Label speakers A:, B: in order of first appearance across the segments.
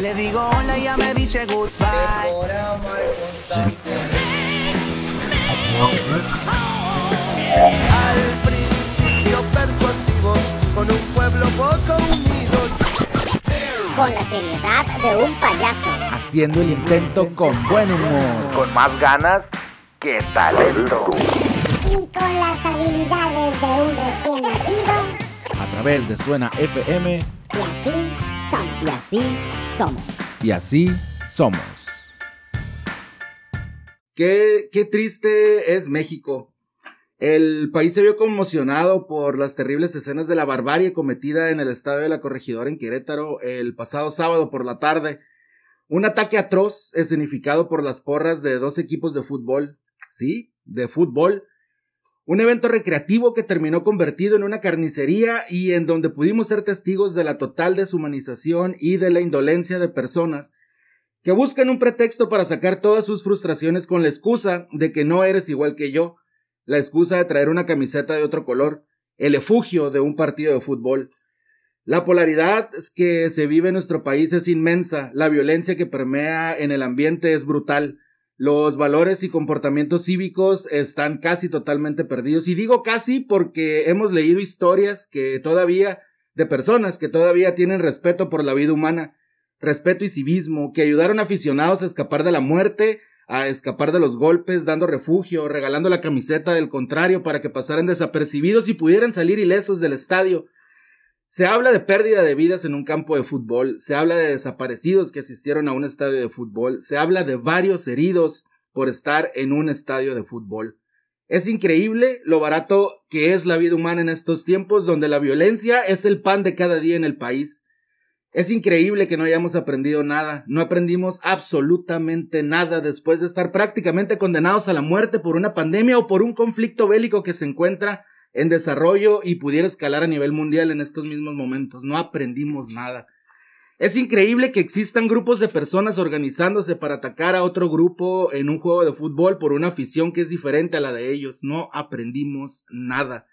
A: Le digo hola y ya me dice goodbye. Al principio persuasivos, con un pueblo poco unido.
B: Con la seriedad de un payaso.
C: Haciendo el intento con buen humor.
D: Con más ganas que talento.
B: Y con las habilidades de un recién nacido.
C: A través de Suena FM.
B: Y así.
C: Y así somos. Y así somos.
E: Qué, qué triste es México. El país se vio conmocionado por las terribles escenas de la barbarie cometida en el estadio de la Corregidora en Querétaro el pasado sábado por la tarde. Un ataque atroz escenificado por las porras de dos equipos de fútbol. Sí, de fútbol. Un evento recreativo que terminó convertido en una carnicería y en donde pudimos ser testigos de la total deshumanización y de la indolencia de personas que buscan un pretexto para sacar todas sus frustraciones con la excusa de que no eres igual que yo la excusa de traer una camiseta de otro color, el efugio de un partido de fútbol. La polaridad que se vive en nuestro país es inmensa, la violencia que permea en el ambiente es brutal, los valores y comportamientos cívicos están casi totalmente perdidos. Y digo casi porque hemos leído historias que todavía, de personas que todavía tienen respeto por la vida humana, respeto y civismo, que ayudaron a aficionados a escapar de la muerte, a escapar de los golpes, dando refugio, regalando la camiseta del contrario para que pasaran desapercibidos y pudieran salir ilesos del estadio. Se habla de pérdida de vidas en un campo de fútbol, se habla de desaparecidos que asistieron a un estadio de fútbol, se habla de varios heridos por estar en un estadio de fútbol. Es increíble lo barato que es la vida humana en estos tiempos donde la violencia es el pan de cada día en el país. Es increíble que no hayamos aprendido nada, no aprendimos absolutamente nada después de estar prácticamente condenados a la muerte por una pandemia o por un conflicto bélico que se encuentra en desarrollo y pudiera escalar a nivel mundial en estos mismos momentos. No aprendimos nada. Es increíble que existan grupos de personas organizándose para atacar a otro grupo en un juego de fútbol por una afición que es diferente a la de ellos. No aprendimos nada.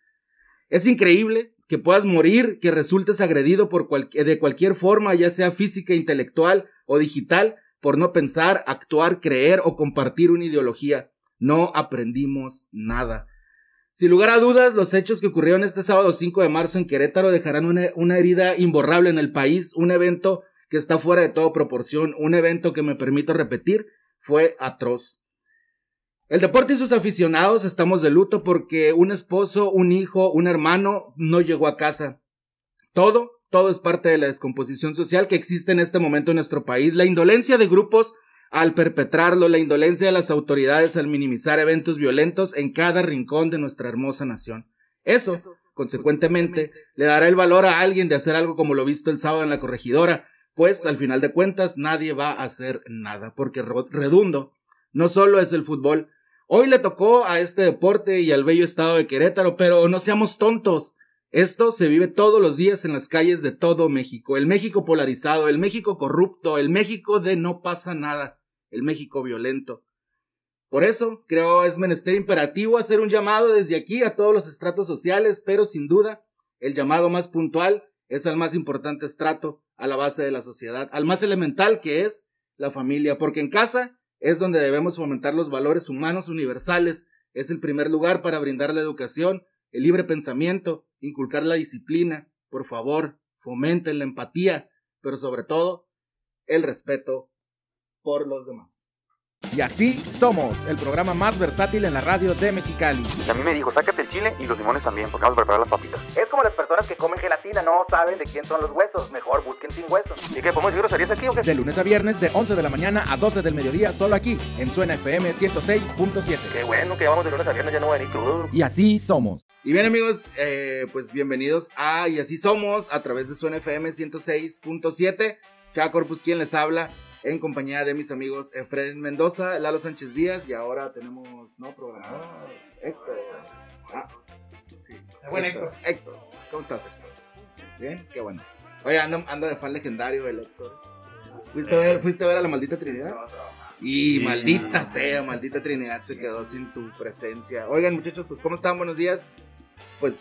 E: Es increíble que puedas morir, que resultes agredido por de cualquier forma, ya sea física, intelectual o digital, por no pensar, actuar, creer o compartir una ideología. No aprendimos nada. Sin lugar a dudas, los hechos que ocurrieron este sábado 5 de marzo en Querétaro dejarán una, una herida imborrable en el país, un evento que está fuera de toda proporción, un evento que me permito repetir, fue atroz. El deporte y sus aficionados estamos de luto porque un esposo, un hijo, un hermano no llegó a casa. Todo, todo es parte de la descomposición social que existe en este momento en nuestro país. La indolencia de grupos al perpetrarlo, la indolencia de las autoridades al minimizar eventos violentos en cada rincón de nuestra hermosa nación. Eso, consecuentemente, le dará el valor a alguien de hacer algo como lo visto el sábado en la corregidora, pues al final de cuentas nadie va a hacer nada, porque redundo no solo es el fútbol, Hoy le tocó a este deporte y al bello estado de Querétaro, pero no seamos tontos. Esto se vive todos los días en las calles de todo México. El México polarizado, el México corrupto, el México de no pasa nada, el México violento. Por eso, creo es menester imperativo hacer un llamado desde aquí a todos los estratos sociales, pero sin duda, el llamado más puntual es al más importante estrato, a la base de la sociedad, al más elemental que es la familia, porque en casa es donde debemos fomentar los valores humanos universales, es el primer lugar para brindar la educación, el libre pensamiento, inculcar la disciplina, por favor, fomenten la empatía, pero sobre todo, el respeto por los demás.
C: Y así somos, el programa más versátil en la radio de Mexicali.
D: Y a mí me dijo, sácate el chile y los limones también, porque vamos a preparar las papitas.
F: Es como las personas que comen gelatina, no saben de quién son los huesos. Mejor busquen sin huesos.
D: ¿Y qué, podemos decir groserías aquí o qué?
C: De lunes a viernes, de 11 de la mañana a 12 del mediodía, solo aquí, en Suena FM 106.7.
D: Qué bueno que vamos de lunes a viernes, ya no voy a venir crudo.
C: Y así somos.
E: Y bien amigos, eh, pues bienvenidos a Y así somos, a través de Suena FM 106.7. Chava Corpus, quien les habla en compañía de mis amigos Efren Mendoza, Lalo Sánchez Díaz y ahora tenemos, ¿no? Programado. Héctor. Ah, sí.
G: Bueno,
E: Héctor. Héctor. ¿Cómo estás, Héctor? Bien, qué bueno. Oye, ando, ando de fan legendario el Héctor. ¿Fuiste a, ver, ¿Fuiste a ver a la maldita Trinidad? Y maldita sea, maldita Trinidad se quedó sin tu presencia. Oigan, muchachos, pues ¿cómo están? Buenos días. Pues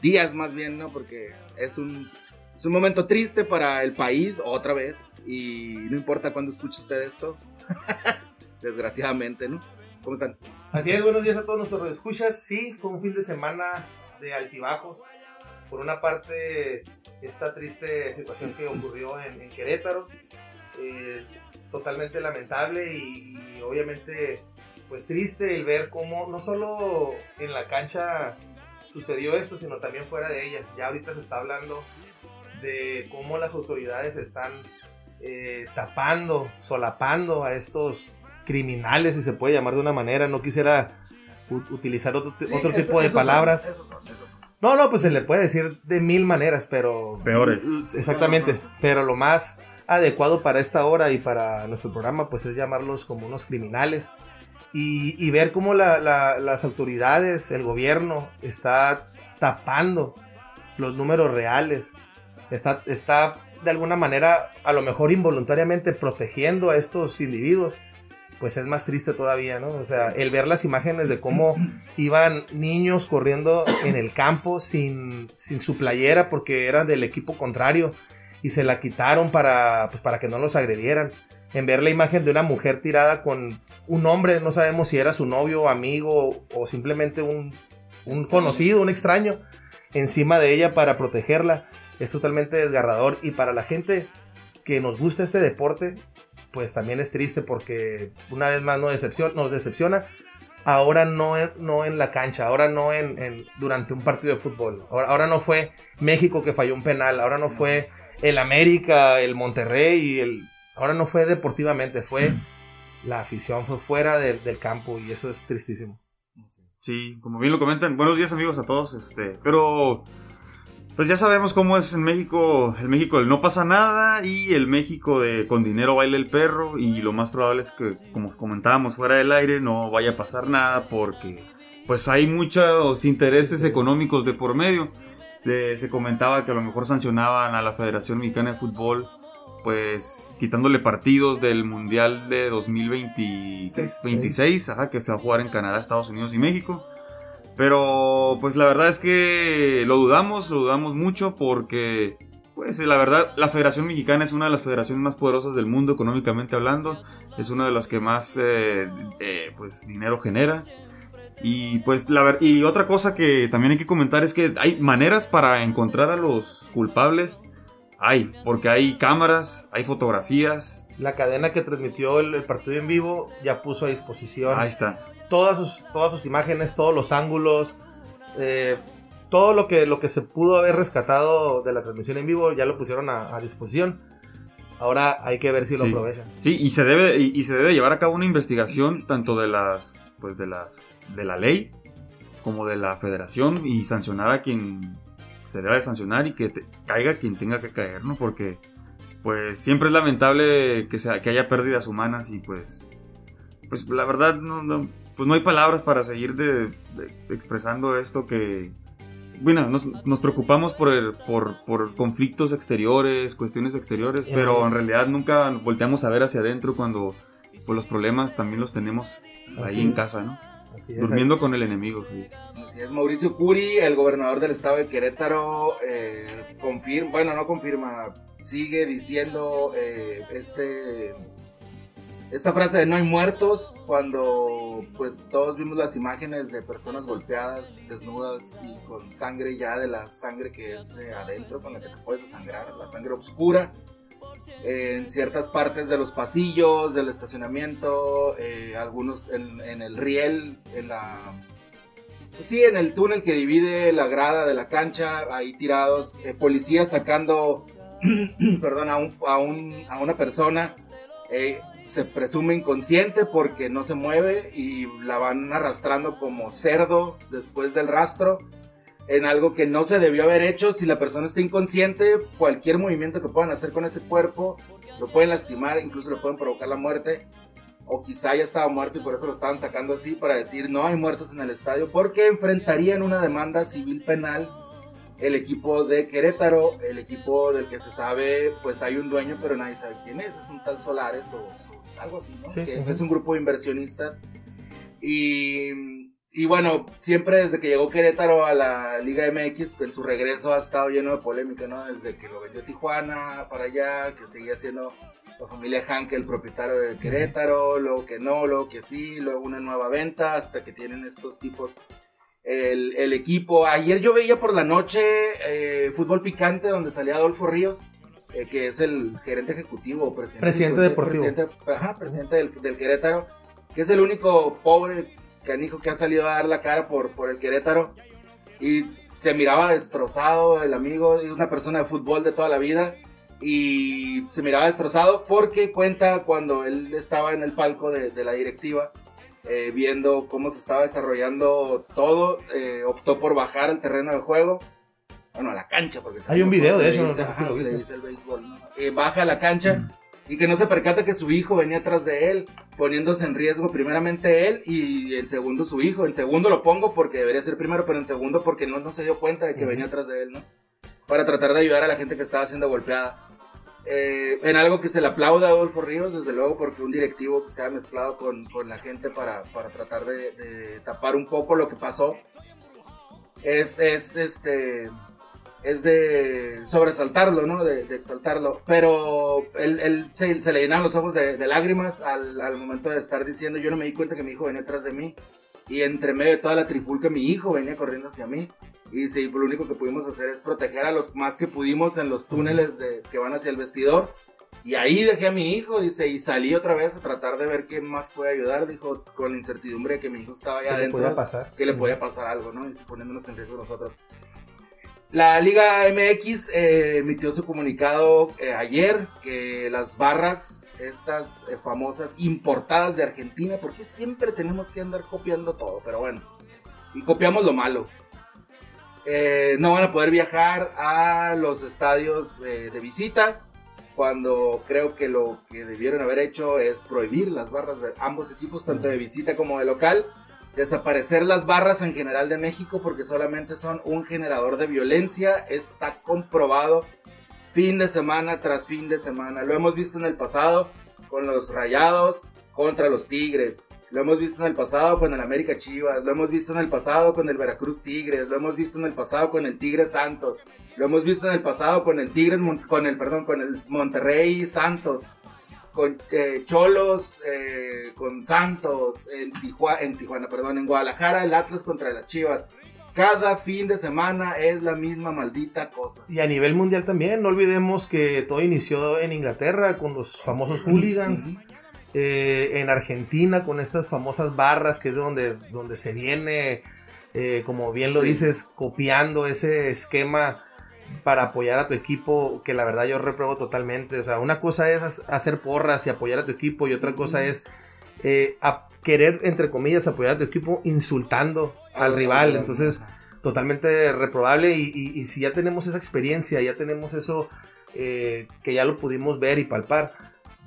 E: días más bien, ¿no? Porque es un Es un momento triste para el país, otra vez. Y no importa cuándo escuche usted esto. Desgraciadamente, ¿no? ¿Cómo están?
G: Así es, buenos días a todos nuestros escuchas. Sí, fue un fin de semana de altibajos. Por una parte, esta triste situación que ocurrió en, en Querétaro, eh, totalmente lamentable y, y obviamente pues triste el ver cómo no solo en la cancha sucedió esto, sino también fuera de ella. Ya ahorita se está hablando de cómo las autoridades están eh, tapando, solapando a estos criminales, si se puede llamar de una manera. No quisiera u- utilizar otro,
E: Sí,
G: otro
E: eso-
G: tipo de
E: son,
G: palabras.
E: esos son, esos son.
G: No, no, pues se le puede decir de mil maneras, pero...
H: Peores.
G: Exactamente, pero lo más adecuado para esta hora y para nuestro programa, pues es llamarlos como unos criminales. Y, y ver cómo la- la- las autoridades, el gobierno, está tapando los números reales. Está, está de alguna manera, a lo mejor involuntariamente, protegiendo a estos individuos. Pues es más triste todavía, ¿no? O sea, el ver las imágenes de cómo iban niños corriendo en el campo sin, sin su playera porque eran del equipo contrario y se la quitaron para, pues, para que no los agredieran. En ver la imagen de una mujer tirada con un hombre, no sabemos si era su novio, amigo o simplemente un, un conocido, un extraño, encima de ella para protegerla. Es totalmente desgarrador y para la gente que nos gusta este deporte, pues también es triste porque una vez más nos decepciona, nos decepciona ahora no en, no en la cancha, ahora no en, en- durante un partido de fútbol. Ahora, ahora no fue México que falló un penal, ahora no fue el América, el Monterrey, el, ahora no fue deportivamente, fue la afición, fue fuera del- campo y eso es tristísimo.
H: Sí, como bien lo comentan. Buenos días amigos a todos. Este, pero pues ya sabemos cómo es en México, el México del no pasa nada y el México de con dinero baila el perro y lo más probable es que como os comentábamos fuera del aire no vaya a pasar nada porque pues hay muchos intereses económicos de por medio. Este, se comentaba que a lo mejor sancionaban a la Federación Mexicana de Fútbol pues quitándole partidos del Mundial de 2026, 26, ajá, que se va a jugar en Canadá, Estados Unidos y México. Pero pues la verdad es que lo dudamos, lo dudamos mucho porque pues la verdad la Federación Mexicana es una de las federaciones más poderosas del mundo económicamente hablando, es una de las que más eh, eh, pues dinero genera. Y pues la y otra cosa que también hay que comentar es que hay maneras para encontrar a los culpables. Hay, porque hay cámaras, hay fotografías.
G: La cadena que transmitió el, el partido en vivo ya puso a disposición
H: Ahí está.
G: todas sus, todas sus imágenes, todos los ángulos, eh, todo lo que, lo que se pudo haber rescatado de la transmisión en vivo ya lo pusieron a, a disposición. Ahora hay que ver si lo
H: Sí.
G: aprovechan.
H: Sí, y se debe y, y se debe llevar a cabo una investigación tanto de las pues de las de la ley como de la federación y sancionar a quien se debe sancionar y que te- caiga quien tenga que caer, ¿no? Porque pues siempre es lamentable que sea que haya pérdidas humanas y pues pues la verdad no, no- pues no hay palabras para seguir de, de- expresando esto que bueno, nos, nos preocupamos por, el- por, por conflictos exteriores, cuestiones exteriores, pero en realidad nunca volteamos a ver hacia adentro cuando pues, los problemas también los tenemos
G: Así
H: ahí en
G: es.
H: casa, ¿no?
G: Así es,
H: Durmiendo con el enemigo. sí.
E: Así es, Mauricio Curi, el gobernador del estado de Querétaro, eh, confirma, bueno, no confirma, sigue diciendo eh, este esta frase de no hay muertos cuando pues todos vimos las imágenes de personas golpeadas, desnudas y con sangre ya de la sangre que es de adentro, con la que te puedes desangrar, la sangre oscura. En ciertas partes de los pasillos, del estacionamiento, eh, algunos en, en el riel, en la pues sí, en el túnel que divide la grada de la cancha, ahí tirados, eh, policías sacando, perdón, a, un- a un- a una persona, eh, se presume inconsciente porque no se mueve y la van arrastrando como cerdo después del rastro, en algo que no se debió haber hecho. Si la persona está inconsciente, cualquier movimiento que puedan hacer con ese cuerpo, lo pueden lastimar, incluso le pueden provocar la muerte o quizá ya estaba muerto y por eso lo estaban sacando así para decir no hay muertos en el estadio porque enfrentarían una demanda civil penal el equipo de Querétaro, el equipo del que se sabe pues hay un dueño pero nadie sabe quién es, es un tal Solares o, o algo así, ¿no?
G: Sí,
E: que es un grupo de inversionistas y y bueno, siempre desde que llegó Querétaro a la Liga MX, en su regreso ha estado lleno de polémica, ¿no? Desde que lo vendió Tijuana para allá, que seguía siendo la familia Hanke el propietario de Querétaro, luego que no, luego que sí, luego una nueva venta, hasta que tienen estos tipos el, el equipo. Ayer yo veía por la noche eh, Fútbol Picante, donde salía Adolfo Ríos, eh, que es el gerente ejecutivo, presidente,
G: Presidente deportivo.
E: Presidente, ajá, presidente del, del Querétaro, que es el único pobre canijo que ha salido a dar la cara por, por el Querétaro. Y se miraba destrozado el amigo, una persona de fútbol de toda la vida. Y se miraba destrozado porque cuenta cuando él estaba en el palco de, de la directiva, eh, viendo cómo se estaba desarrollando todo, eh, optó por bajar al terreno de juego. Bueno, a la cancha, porque
G: Hay un video de eso, no
E: dice,
G: sé si lo
E: le
G: viste.
E: el béisbol, ¿no? Eh, baja a la cancha y que no se percata que su hijo venía atrás de él, poniéndose en riesgo primeramente él y en segundo su hijo. En segundo lo pongo porque debería ser primero, pero en segundo porque no, no se dio cuenta de que venía atrás de él, ¿no? Para tratar de ayudar a la gente que estaba siendo golpeada. Eh, en algo que se le aplauda a Adolfo Ríos, desde luego, porque un directivo que se ha mezclado con, con la gente para, para tratar de, de tapar un poco lo que pasó, es, es este es de sobresaltarlo, ¿no? De, de exaltarlo. Pero él, él se, se le llenaban los ojos de, de lágrimas al, al momento de estar diciendo, yo no me di cuenta que mi hijo venía atrás de mí. Y entre medio de toda la trifulca, mi hijo venía corriendo hacia mí. Y sí, lo único que pudimos hacer es proteger a los más que pudimos en los túneles de, que van hacia el vestidor. Y ahí dejé a mi hijo, dice, y salí otra vez a tratar de ver quién más puede ayudar, dijo, con la incertidumbre de que mi hijo estaba allá
G: ¿Qué le
E: adentro.
G: podía pasar?
E: Que le podía pasar algo, ¿no? Y poniéndonos en riesgo nosotros. La Liga MX eh, emitió su comunicado eh, ayer que las barras, estas eh, famosas importadas de Argentina, porque siempre tenemos que andar copiando todo, pero bueno, y copiamos lo malo. No van a poder viajar a los estadios de visita, cuando creo que lo que debieron haber hecho es prohibir las barras de ambos equipos, tanto de visita como de local desaparecer las barras en general de México porque solamente son un generador de violencia, está comprobado fin de semana tras fin de semana. Lo hemos visto en el pasado con los Rayados contra los Tigres. Lo hemos visto en el pasado con el América Chivas, lo hemos visto en el pasado con el Veracruz Tigres, lo hemos visto en el pasado con el Tigres Santos, lo hemos visto en el pasado con el Tigres con el perdón, con el Monterrey Santos con eh, Cholos, eh, con Santos, en, Tijua- en Tijuana, perdón, en Guadalajara, el Atlas contra las Chivas. Cada fin de semana es la misma maldita cosa.
G: Y a nivel mundial también, no olvidemos que todo inició en Inglaterra con los famosos hooligans, eh, en Argentina con estas famosas barras que es de donde, donde se viene, eh, como bien lo
E: Sí.
G: dices, copiando ese esquema para apoyar a tu equipo, que la verdad yo repruebo totalmente. O sea, una cosa es ha- hacer porras y apoyar a tu equipo y otra cosa es eh, a querer, entre comillas, apoyar a tu equipo insultando al
E: Al
G: rival. Entonces, totalmente reprobable y, y- y si ya tenemos esa experiencia, ya tenemos eso eh, que ya lo pudimos ver y palpar,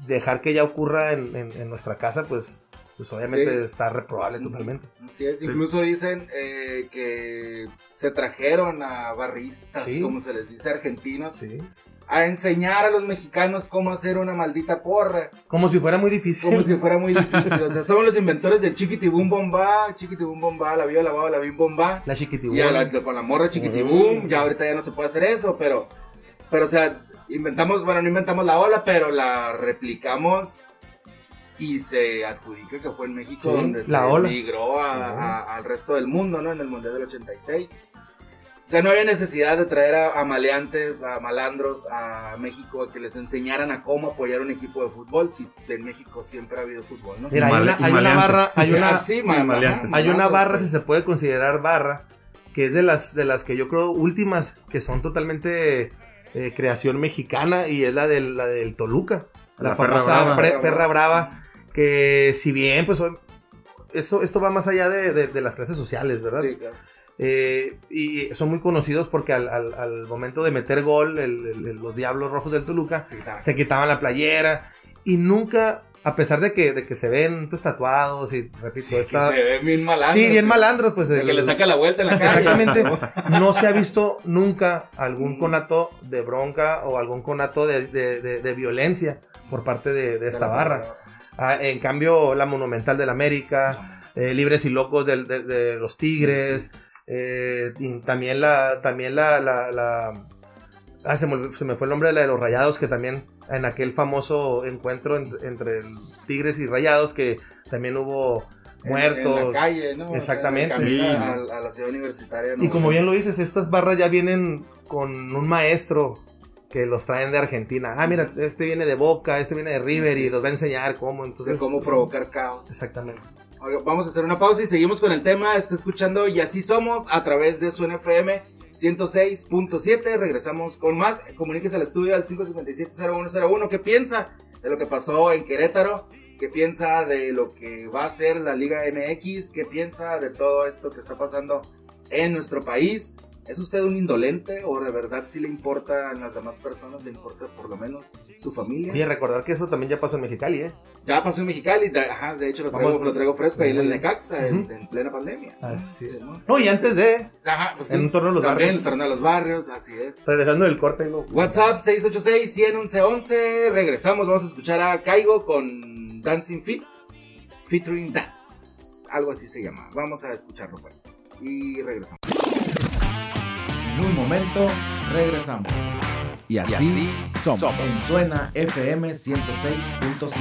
G: dejar que ya ocurra en, en- en nuestra casa, pues, pues obviamente
E: Sí.
G: está reprobable totalmente.
E: Así es, incluso dicen eh, que se trajeron a barristas,
G: Sí.
E: como se les dice, argentinos,
G: Sí.
E: a enseñar a los mexicanos cómo hacer una maldita porra.
G: Como si fuera muy difícil.
E: Como si fuera muy difícil. O sea, somos los inventores del chiquitibum bomba, chiquitibum bomba, la vio lavado, la bim bomba.
G: La chiquitibú.
E: Y a la- con la morra chiquitibum, ya ahorita ya no se puede hacer eso, pero, pero o sea, inventamos, bueno, no inventamos la ola, pero la replicamos y se adjudica que fue en México
G: Sí,
E: donde se
G: la ola.
E: migró a- a- al resto del mundo, ¿no? En el Mundial del 86. O sea, no había necesidad de traer a, a maleantes, a malandros a México a que les enseñaran a cómo apoyar un equipo de fútbol, si en México siempre ha habido fútbol, ¿no?
G: Mira, hay una, hay una barra, hay una,
E: sí, ma-
H: maleantes.
E: ajá,
G: hay una barra,
E: pues.
G: si se puede considerar barra, que es de las, de las que yo creo últimas, que son totalmente eh, creación mexicana, y es la del, la del Toluca. La,
H: La perra
G: famosa
H: brava.
G: pre- perra brava, que si bien, pues eso, esto va más allá de, de- de las clases sociales, ¿verdad?
E: Sí, claro.
G: Eh, y son muy conocidos porque al, al- al momento de meter gol, el- el- el- los Diablos Rojos del Toluca se quitaban la playera y nunca, a pesar de que, de que se ven pues tatuados y repito,
E: Sí, que se ve bien malandro.
G: sí, bien
E: sí.
G: malandros, pues
E: De
G: el-
E: que le saca la vuelta en la calle.
G: Exactamente. No se ha visto nunca algún conato de bronca o algún conato de, de- de- de violencia por parte de, de esta barra. Ah, en cambio, la Monumental del América, eh, Libres y Locos del- de, de los Tigres, eh, y también la, también la, la, la- ah, se me, olvidó- se me fue el nombre de la de los Rayados, que también en aquel famoso encuentro en- entre el Tigres y Rayados, que también hubo muertos.
E: En, la calle, ¿no? O sea,
G: Exactamente.
H: Sí.
E: a, a la ciudad universitaria.
G: Y
E: ¿no?
G: como bien lo dices, estas barras ya vienen con un maestro que los traen de Argentina. Ah, mira, este viene de Boca, este viene de River y los va a enseñar cómo. Entonces,
E: de cómo provocar caos.
G: Exactamente.
E: Oiga, Vamos a hacer una pausa y seguimos con el tema. Está escuchando Y así somos a través de su NFM 106.7. Regresamos con más. Comuníquese al estudio al 557-0101. ¿Qué piensa de lo que pasó en Querétaro? ¿Qué piensa de lo que va a ser la Liga MX? ¿Qué piensa de todo esto que está pasando en nuestro país? ¿Es usted un indolente o de verdad sí le importa a las demás personas? ¿Le importa por lo menos su familia?
G: Oye, recordar que eso también ya pasó en Mexicali, ¿eh?
E: Ya pasó en Mexicali, de, ajá, de hecho lo traigo,
G: Vamos.
E: lo traigo fresco ahí en el. Necaxa, en,
G: Ujú.
E: en plena pandemia.
G: Así
E: Sí,
G: es.
E: ¿no?
G: No, y antes de,
E: Ajá, pues
G: En
E: sí.
G: un torneo de los
E: También
G: barrios.
E: el torneo de los barrios, así es.
G: regresando del corte, lo-
E: WhatsApp 686-111-11. Regresamos, vamos a escuchar a Caigo con Dancing Fit, featuring Dance. Algo así se llama. Vamos a escucharlo pues. Y regresamos.
C: En un momento regresamos. Y así, somos. En Suena FM 106.7.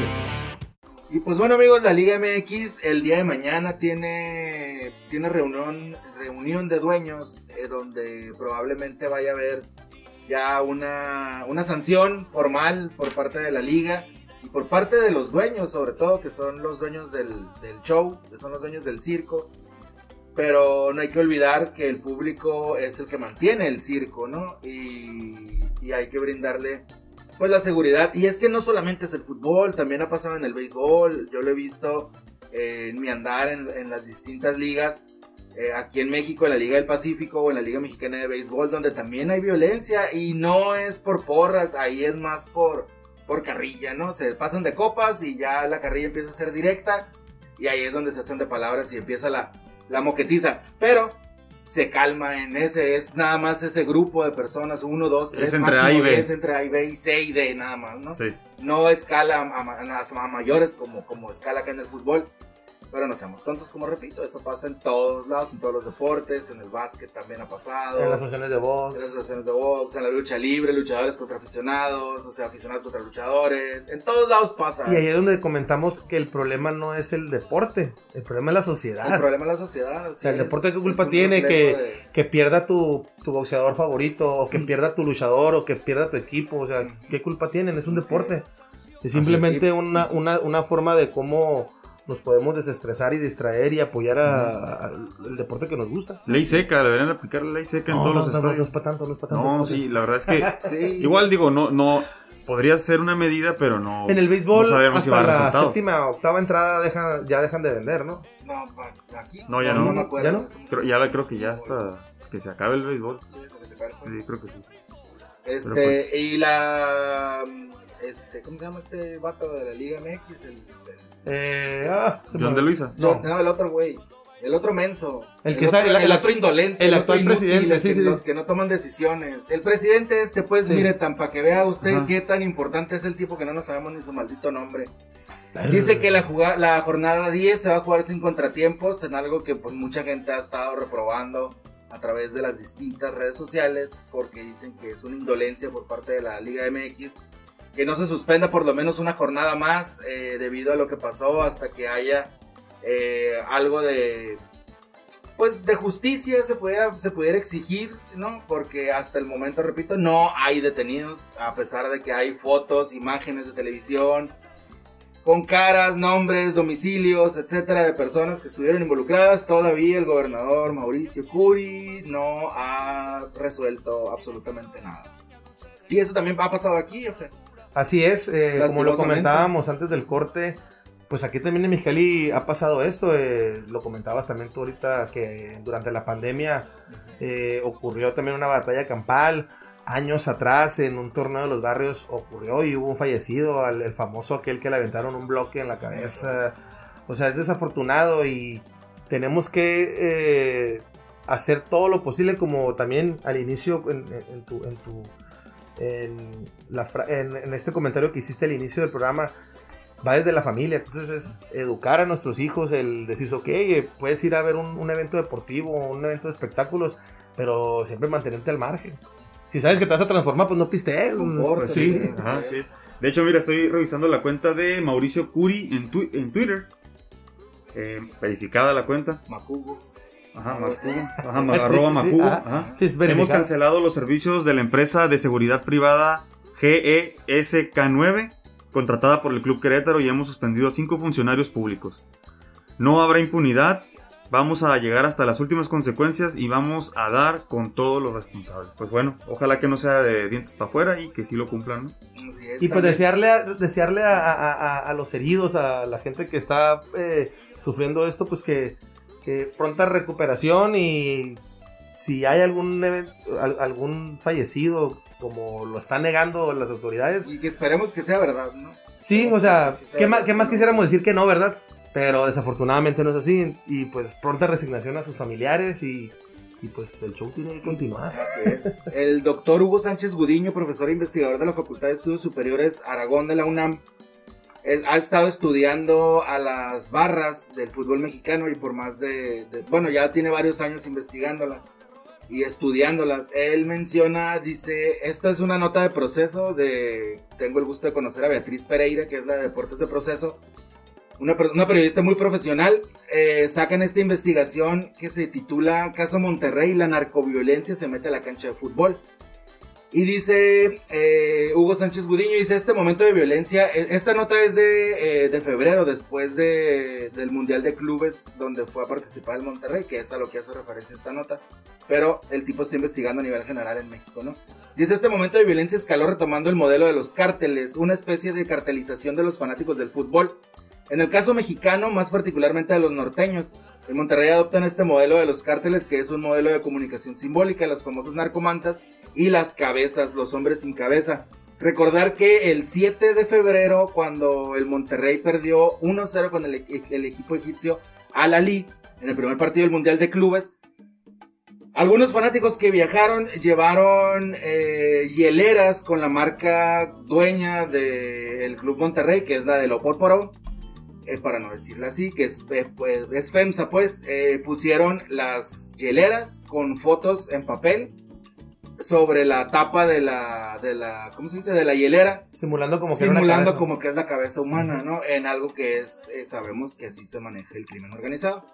E: Y pues bueno amigos, la Liga MX el día de mañana tiene, tiene reunión, reunión de dueños eh, donde probablemente vaya a haber ya una, una sanción formal por parte de la liga y por parte de los dueños sobre todo, que son los dueños del, del show, que son los dueños del circo. Pero no hay que olvidar que el público es el que mantiene el circo, ¿no? Y, y hay que brindarle pues la seguridad. Y es que no solamente es el fútbol, también ha pasado en el béisbol. Yo lo he visto eh, en mi andar en, en las distintas ligas. eh, aquí en México, en la Liga del Pacífico o en la Liga Mexicana de Béisbol, donde también hay violencia y no es por porras, ahí es más por, por carrilla, ¿no? Se pasan de copas y ya la carrilla empieza a ser directa y ahí es donde se hacen de palabras y empieza la, la moquetiza. Pero se calma en ese, es nada más ese grupo de personas, uno, dos, tres,
H: Es entre
E: máximo
H: A y B.
E: diez, entre A y B y C y D nada más, ¿no?
H: Sí.
E: No escala a, a- a mayores como, como escala acá en el fútbol. Pero no seamos tontos, como repito, eso pasa en todos lados, en todos los deportes, en el básquet también ha pasado.
G: en las funciones de
E: en las
G: box.
E: asociaciones de box, en la lucha libre, luchadores contra aficionados, o sea, aficionados contra luchadores, en todos lados pasa.
G: Y ahí es donde comentamos que el problema no es el deporte, el problema es la
E: el
G: sociedad.
E: problema de la sociedad.
G: O sea, el deporte qué culpa tiene que, que pierda tu, tu boxeador favorito, o que pierda tu luchador, o que pierda tu equipo. O sea, ¿qué culpa tienen? Es un
E: Sí.
G: deporte. Es simplemente una, una, una forma de cómo nos podemos desestresar y distraer y apoyar a- a- al deporte que nos gusta.
H: Ley seca, deberían aplicar la ley seca en
G: No,
H: todos
G: no,
H: los
G: no, no, es para tanto, no es para tanto.
H: No, sí, la verdad es que
E: Sí.
H: igual digo, no, no, podría ser una medida, pero no.
G: En el béisbol,
H: no sabemos si va a
G: hasta la
H: resultado.
G: séptima, octava entrada dejan, ya dejan de vender, ¿no?
E: No, aquí.
H: No, ya no.
E: me acuerdo.
G: ¿Ya no?
H: Creo- ya la creo que ya hasta que se acabe el béisbol.
E: Sí, se el.
H: Sí, creo que sí.
E: Este,
H: pues-
E: y la. Este, ¿Cómo se llama este vato de la Liga MX? El, el-
G: Eh, ah,
H: John de Luisa.
G: No.
E: no, el otro güey. El otro menso.
G: El que
E: otro,
G: sale- el-
E: el otro indolente.
G: el
E: otro
G: actual
E: inútil,
G: presidente,
E: el
G: sí,
E: que-
G: sí, sí.
E: Los que no toman decisiones. El presidente este, pues,
G: Sí.
E: mire, tan para que vea usted
H: Ajá.
E: qué tan importante es el tipo que no nos sabemos ni su maldito nombre. Dice que la, juga- la jornada 10 se va a jugar sin contratiempos, en algo que pues mucha gente ha estado reprobando a través de las distintas redes sociales, porque dicen que es una indolencia por parte de la Liga MX, que no se suspenda por lo menos una jornada más eh, debido a lo que pasó hasta que haya eh, algo de pues de justicia se pudiera, se pudiera exigir, ¿no? Porque hasta el momento, repito, no hay detenidos, a pesar de que hay fotos, imágenes de televisión, con caras, nombres, domicilios, etcétera, de personas que estuvieron involucradas. Todavía el gobernador Mauricio Curi no ha resuelto absolutamente nada. Y eso también ha pasado aquí, Efraín.
G: Así es, eh, como lo comentábamos antes del corte, pues aquí también en Mexicali ha pasado esto, eh, lo comentabas también tú ahorita que durante la pandemia eh, ocurrió también una batalla campal, años atrás en un torneo de los barrios ocurrió y hubo un fallecido, al- el famoso aquel que le aventaron un bloque en la cabeza, o sea, es desafortunado y tenemos que eh, hacer todo lo posible como también al inicio en, en- en tu... En tu en, la fra- en, en este comentario que hiciste al inicio del programa, va desde la familia. Entonces es educar a nuestros hijos, el decir, ok, eh, puedes ir a ver un, un evento deportivo, un evento de espectáculos, pero siempre mantenerte al margen. Si sabes que te vas a transformar, pues no pistees.
E: Compórtate,
G: Sí.
E: sí.
H: Ajá, sí. De hecho, mira, estoy revisando la cuenta de Mauricio Curi en Twitter. Eh, verificada la cuenta.
E: Macugo.
H: Ajá, Macugo. Ajá,
G: Sí,
H: arroba
G: sí,
H: Macugo.
G: ajá.
H: Ajá.
G: Sí, es
H: Hemos cancelado los servicios de la empresa de seguridad privada GESK9, contratada por el Club Querétaro, y hemos suspendido a cinco funcionarios públicos. No habrá impunidad. Vamos a llegar hasta las últimas consecuencias y vamos a dar con todos los responsables. Pues bueno, ojalá que no sea de dientes para afuera y que sí lo cumplan. ¿no?
G: Y pues desearle, a, desearle a, a- a- a los heridos, a la gente que está eh, sufriendo esto, pues que, pronta recuperación y si hay algún, algún fallecido, como lo están negando las autoridades,
E: Y que esperemos que sea verdad, ¿no?
G: sí, o sea,
E: Sí sea
G: ¿qué más, qué más quisiéramos decir que no, verdad? Pero desafortunadamente no es así y pues pronta resignación a sus familiares y, y pues el show tiene que continuar.
E: Así es. El doctor Hugo Sánchez Gudiño, profesor e investigador de la Facultad de Estudios Superiores Aragón de la UNAM, ha estado estudiando a las barras del fútbol mexicano y por más de, bueno, ya tiene varios años investigándolas y estudiándolas. Él menciona, dice, esta es una nota de proceso de, tengo el gusto de conocer a Beatriz Pereira, que es la de Deportes de Proceso, una periodista muy profesional, eh, sacan esta investigación que se titula Caso Monterrey, la narcoviolencia se mete a la cancha de fútbol. Y dice eh, Hugo Sánchez Gudiño, dice, este momento de violencia, eh, esta nota es de, eh, de febrero, después de, del Mundial de Clubes, donde fue a participar el Monterrey, que es a lo que hace referencia esta nota. Pero el tipo está investigando a nivel general en México, ¿no? Dice, este momento de violencia escaló retomando el modelo de los cárteles, una especie de cartelización de los fanáticos del fútbol. En el caso mexicano, más particularmente de los norteños, en Monterrey adoptan este modelo de los cárteles, que es un modelo de comunicación simbólica, las famosas narcomantas y las cabezas, los hombres sin cabeza. Recordar que el 7 de febrero, cuando el Monterrey perdió 1-0 con el, e- el equipo egipcio Al Ali, en el primer partido del Mundial de Clubes, algunos fanáticos que viajaron llevaron eh, hieleras con la marca dueña del Club Monterrey, que es la de Lopolporo, eh, para no decirlo así, que es, eh, pues, es FEMSA, pues, eh, pusieron las hieleras con fotos en papel sobre la tapa de la, de la, ¿cómo se dice? De la hielera,
G: Simulando como que era una
E: simulando
G: cabeza.
E: como que es la cabeza humana, ¿no? En algo que es, eh, sabemos que así se maneja el crimen organizado.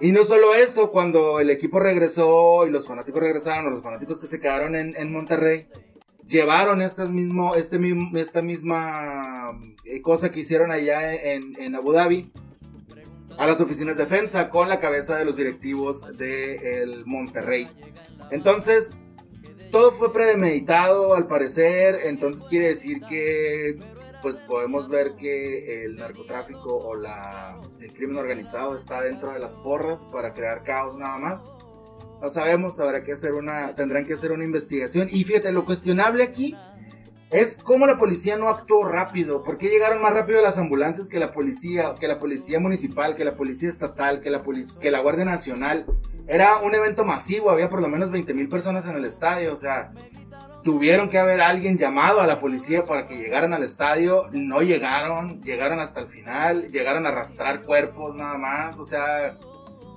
E: Y no solo eso, cuando el equipo regresó y los fanáticos regresaron, o los fanáticos que se quedaron en, en Monterrey, llevaron estas mismo, este mismo, esta misma eh, cosa que hicieron allá en, en Abu Dhabi a las oficinas de FEMSA con la cabeza de los directivos del Monterrey. Entonces, todo fue premeditado al parecer, entonces quiere decir que pues podemos ver que el narcotráfico o la, el crimen organizado está dentro de las porras para crear caos nada más. No sabemos, habrá que hacer una, tendrán que hacer una investigación. Y fíjate, lo cuestionable aquí es cómo la policía no actuó rápido. ¿Por qué llegaron más rápido las ambulancias que la policía, que la policía municipal, que la policía estatal, que la, que la Guardia Nacional? Era un evento masivo, había por lo menos 20 mil personas en el estadio, o sea, tuvieron que haber alguien llamado a la policía para que llegaran al estadio, no llegaron, llegaron hasta el final, llegaron a arrastrar cuerpos nada más, o sea,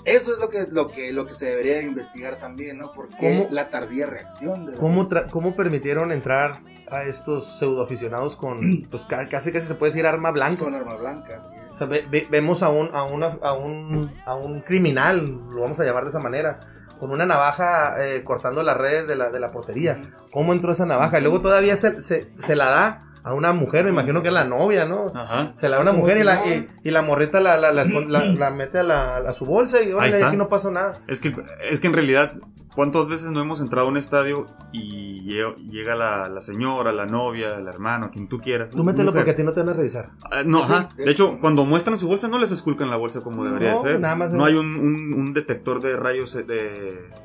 E: eso es lo que, lo que, lo que se debería de investigar también, ¿no? Porque
G: ¿Cómo-
E: la tardía reacción de la
G: ¿Cómo, ¿Cómo permitieron entrar a estos pseudoaficionados con, pues ca- casi casi se puede decir arma blanca?
E: con arma blanca, así
G: O sea, ve- ve- vemos a un, a, una, a, un, a un criminal, lo vamos a llamar de esa manera, con una navaja eh, cortando las redes de la, de la portería. ¿Cómo entró esa navaja? Y luego todavía se, se, se la da a una mujer, me imagino que es la novia, ¿no?
H: Ajá.
G: Se la da a una mujer y la, y, y la morrita la, la, la, la- la mete a, la, a su bolsa y aquí no pasó nada.
H: Es que, es que en realidad, ¿cuántas veces no hemos entrado a un estadio y lle- llega la, la señora, la novia, el hermano, quien tú quieras?
G: Tú mételo
H: mujer?
G: porque a ti no te van a revisar.
H: Ah, no, ajá. De hecho, cuando muestran su bolsa, no les esculcan la bolsa como debería
G: No,
H: ser.
G: nada más
H: no hay un, un- un detector de rayos de,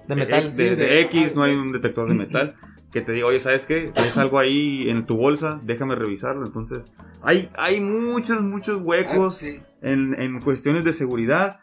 G: De metal,
H: de,
E: sí,
H: de
E: de-
H: X, no hay un detector de metal que te diga, oye, ¿sabes qué? Tienes algo ahí en tu bolsa, déjame revisarlo. Entonces, hay, hay muchos, muchos huecos
E: Ah, sí.
H: en, en cuestiones de seguridad.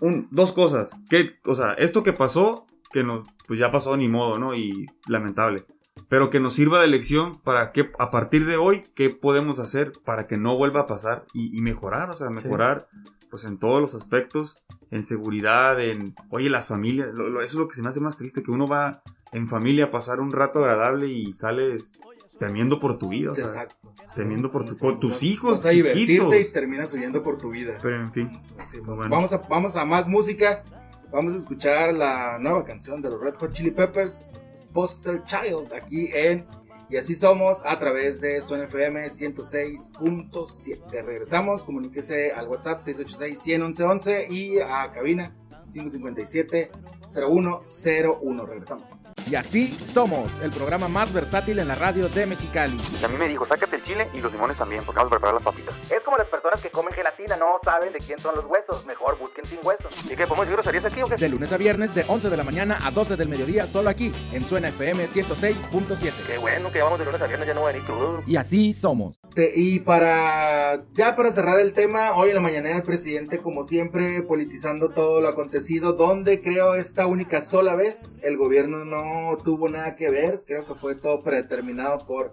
H: Un, dos cosas. Que, o sea, esto que pasó, que no, pues ya pasó ni modo, ¿no? Y lamentable. pero que nos sirva de lección para que a partir de hoy, qué podemos hacer para que no vuelva a pasar y, y mejorar, o sea, mejorar pues en todos los aspectos, en seguridad, en, oye, las familias, lo- lo- eso es lo que se me hace más triste, que uno va en familia a pasar un rato agradable y sales temiendo por tu vida, o sea,
E: Exacto.
H: temiendo por tu, con tus hijos
E: vas a divertirte
H: chiquitos.
E: y terminas huyendo por tu vida.
H: Pero en fin,
E: Sí,
H: Bueno.
E: Vamos, a, vamos a más música. Vamos a escuchar la nueva canción de los Red Hot Chili Peppers, Poster Child, aquí en Y así somos a través de Suena FM 106.7. Regresamos, comuníquese al WhatsApp 686-111-11 y a cabina 557-0101. Regresamos.
C: Y así somos, el programa más versátil en la radio de Mexicali.
D: Y a mí me dijo, sácate el chile y los limones también, porque vamos a preparar las papitas.
F: Es como las personas que comen gelatina, no saben de quién son los huesos. Mejor busquen sin huesos.
D: ¿Y qué, podemos decir groserías aquí o qué?
C: De lunes a viernes de 11 de la mañana a 12 del mediodía, solo aquí, en Suena FM 106.7.
D: Qué bueno que vamos de lunes a viernes, ya no voy a venir crudo.
C: Y así somos.
E: Te- Y para ya para cerrar el tema, hoy en la mañana el presidente, como siempre, politizando todo lo acontecido, donde creo esta única sola vez el gobierno no tuvo nada que ver, creo que fue todo predeterminado por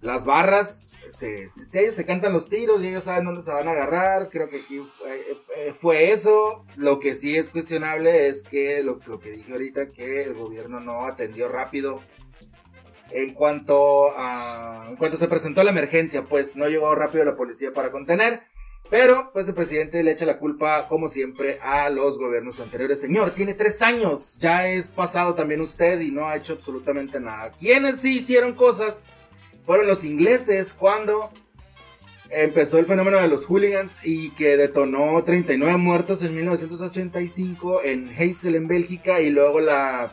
E: las barras, se, ellos se cantan los tiros y ellos saben dónde se van a agarrar, creo que aquí eh, fue eso, lo que sí es cuestionable es que lo, lo que dije ahorita, que el gobierno no atendió rápido. En cuanto a en cuanto se presentó la emergencia, pues no llegó rápido la policía para contener, pero pues el presidente le echa la culpa como siempre a los gobiernos anteriores. Señor, tiene tres años, ya es pasado también usted y no ha hecho absolutamente nada. ¿Quiénes sí hicieron cosas? Fueron los ingleses cuando empezó el fenómeno de los hooligans y que detonó 39 muertos en 1985 en Heysel en Bélgica y luego la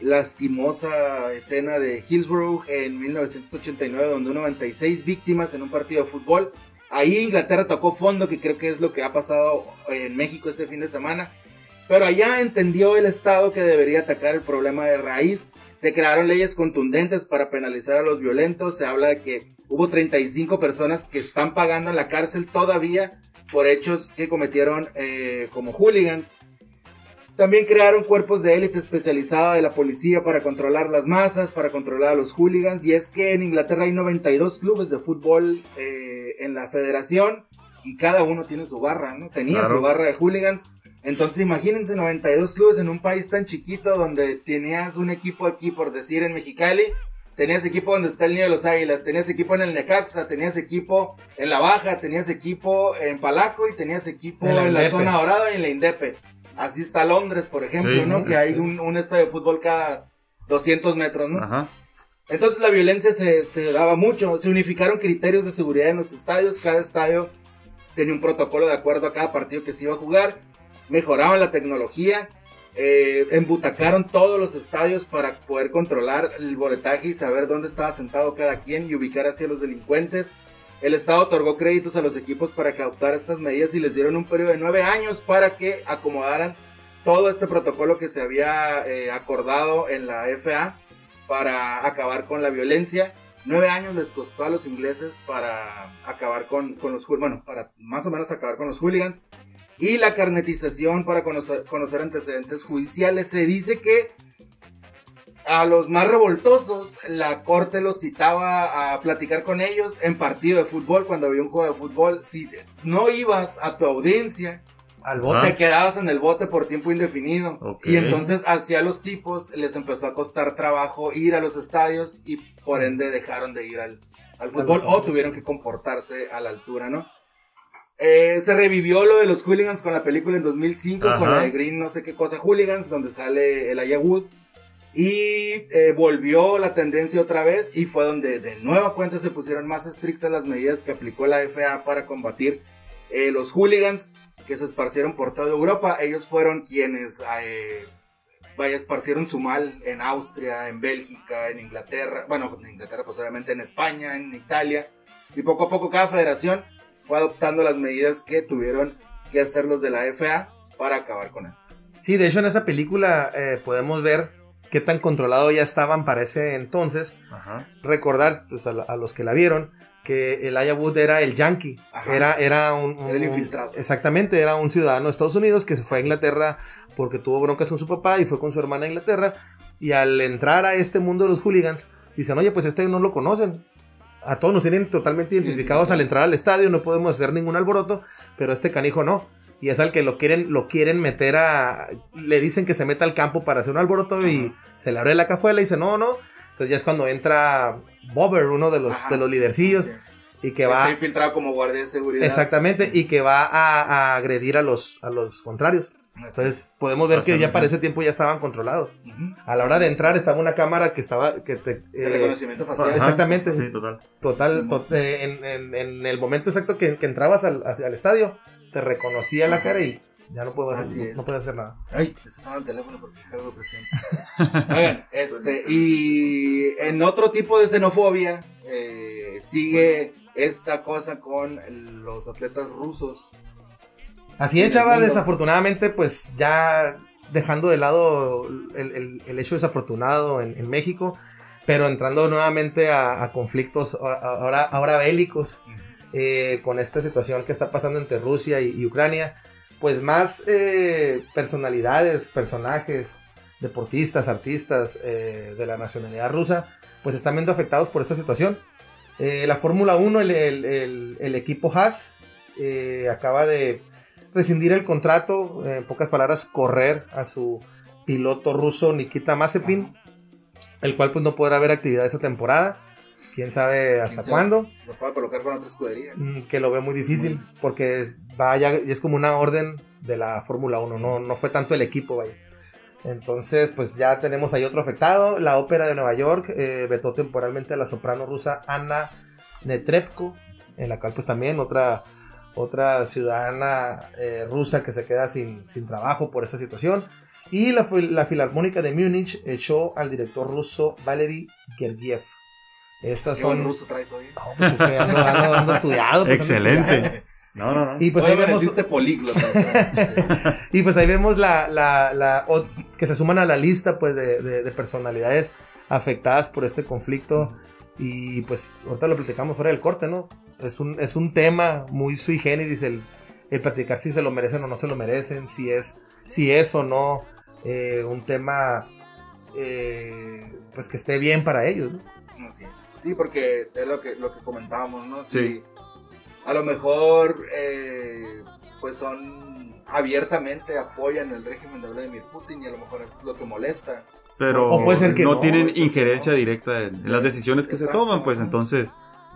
E: lastimosa escena de Hillsborough en 1989 donde hubo 96 víctimas en un partido de fútbol. Ahí Inglaterra tocó fondo, que creo que es lo que ha pasado en México este fin de semana. Pero allá entendió el Estado que debería atacar el problema de raíz. Se crearon leyes contundentes para penalizar a los violentos. Se habla de que hubo 35 personas que están pagando en la cárcel todavía por hechos que cometieron eh, como hooligans. También crearon cuerpos de élite especializada de la policía para controlar las masas, para controlar a los hooligans. Y es que en Inglaterra hay 92 clubes de fútbol eh, en la federación y cada uno tiene su barra, ¿no? Tenía
H: Claro.
E: su barra de hooligans. Entonces imagínense 92 clubes en un país tan chiquito donde tenías un equipo aquí, por decir, en Mexicali. Tenías equipo donde está el Niño de los Águilas, tenías equipo en el Necaxa, tenías equipo en La Baja, tenías equipo en Palaco y tenías equipo
G: En
E: en
G: la
E: zona dorada y en la Indepe. Así está Londres, por ejemplo,
H: Sí,
E: ¿no?
H: ¿no?
E: Que hay un, un estadio de fútbol cada 200 metros, ¿no?
H: ajá.
E: Entonces la violencia se, se daba mucho, se unificaron criterios de seguridad en los estadios, cada estadio tenía un protocolo de acuerdo a cada partido que se iba a jugar, mejoraban la tecnología, eh, embutacaron todos los estadios para poder controlar el boletaje y saber dónde estaba sentado cada quien y ubicar hacia los delincuentes. El Estado otorgó créditos a los equipos para adoptaran estas medidas y les dieron un periodo de nueve años para que acomodaran todo este protocolo que se había eh, acordado en la FA para acabar con la violencia. Nueve años les costó a los ingleses para acabar con, con los bueno, más o menos acabar con los hooligans. Y la carnetización para conocer, conocer antecedentes judiciales. Se dice que a los más revoltosos la corte los citaba a platicar con ellos en partido de fútbol, cuando había un juego de fútbol. Si no ibas a tu audiencia,
G: Al bote.
E: te quedabas en el bote por tiempo indefinido.
H: Ok.
E: Y entonces hacia los tipos les empezó a costar trabajo ir a los estadios y por ende dejaron de ir al, al fútbol o tuvieron que comportarse a la altura, ¿no? Eh, se revivió lo de los hooligans con la película en 2005, con
H: Ajá.
E: la de Green no sé qué cosa hooligans, donde sale el Wood. Y eh, volvió la tendencia otra vez y fue donde de nueva cuenta se pusieron más estrictas las medidas que aplicó la FA para combatir eh, los hooligans que se esparcieron por toda Europa. Ellos fueron quienes eh, vaya, esparcieron su mal en Austria, en Bélgica, en Inglaterra, bueno, en Inglaterra pues obviamente en España, en Italia. Y poco a poco cada federación fue adoptando las medidas que tuvieron que hacer los de la FA para acabar con esto.
G: Sí, de hecho en esa película eh, podemos ver qué tan controlado ya estaban para ese entonces.
H: Ajá.
G: Recordar pues, a, la- a los que la vieron que el Wood era el yankee.
E: Ajá.
G: Era, era un, un-
E: Era el infiltrado.
G: Exactamente, era un ciudadano de Estados Unidos que se fue a Inglaterra porque tuvo broncas con su papá y fue con su hermana a Inglaterra. Y al entrar a este mundo de los hooligans, Dicen, oye, pues este no lo conocen. A todos nos tienen totalmente identificados al entrar al estadio, no podemos hacer ningún alboroto, pero este canijo no. Y es al que lo quieren, lo quieren meter a. Le dicen que se meta al campo para hacer un alboroto y se le abre la cajuela y dice, no, no. Entonces ya es cuando entra Bobber, uno de los,
E: Ajá.
G: de los lidercillos, y que va.
E: Está infiltrado como guardia de seguridad.
G: Exactamente, y que va a, a agredir a los, a los contrarios. Entonces podemos ver que ya para ese tiempo ya estaban controlados. A la hora de entrar estaba una cámara que estaba que te,
E: De
G: eh,
E: reconocimiento facial.
H: Ajá.
G: exactamente.
H: Sí, total.
G: total, to- eh, en, en- en el momento exacto que, que entrabas al, el estadio te reconocía la cara y ya no
E: Así
G: hacer, no hacer nada.
E: Ay, está sonando el teléfono porque lo. Oigan, este, y en otro tipo de xenofobia, eh, sigue esta cosa con los atletas rusos.
G: Así es, chava, desafortunadamente, pues ya dejando de lado el, el- el hecho desafortunado en, en México, pero entrando nuevamente a, a conflictos ahora, ahora bélicos, eh, con esta situación que está pasando entre Rusia y, y Ucrania, pues más eh, personalidades, personajes, deportistas, artistas eh, de la nacionalidad rusa, pues están viendo afectados por esta situación. Eh, la Fórmula 1, el, el- el- el equipo Haas, eh, acaba de rescindir el contrato, en pocas palabras, correr a su piloto ruso Nikita Mazepin, el cual pues no podrá haber actividad esa temporada. Quién sabe hasta
E: ¿Quién sabe
G: cuándo.
E: Se puede colocar con otra escudería.
G: Mm, que lo veo muy difícil porque es, vaya, es como una orden de la Fórmula 1, no, no fue tanto el equipo, vaya. Entonces, pues ya tenemos ahí otro afectado. La ópera de Nueva York eh, vetó temporalmente a la soprano rusa Anna Netrebko, en la cual pues también otra, otra ciudadana eh, rusa que se queda sin, sin trabajo por esa situación. Y la, la Filarmónica de Múnich echó al director ruso Valery Gergiev. Estas
E: ¿Qué buen
G: son...
E: ruso traes hoy?
G: No, pues es que ando, ando- ando estudiado. pues, ando estudiado.
H: Excelente. No, no, no.
G: Y pues
E: Oye,
G: ahí vemos,
E: políglota.
G: y pues ahí vemos la, la, la- o- que se suman a la lista pues de, de- de personalidades afectadas por este conflicto. Y pues ahorita lo platicamos fuera del corte, ¿no? Es un, es un tema muy sui generis el, el platicar si se lo merecen o no se lo merecen, si es, si es o no eh, un tema eh, pues que esté bien para ellos, ¿no?
E: Así es. Sí, porque es lo que, lo que comentábamos, ¿no?
H: Sí.
E: A lo mejor, eh, pues son abiertamente apoyan el régimen de Vladimir Putin y a lo mejor eso es lo que molesta.
H: Pero
G: O puede ser que
H: no,
G: no,
H: tienen injerencia
E: no.
H: directa en, en las decisiones que se toman, pues entonces.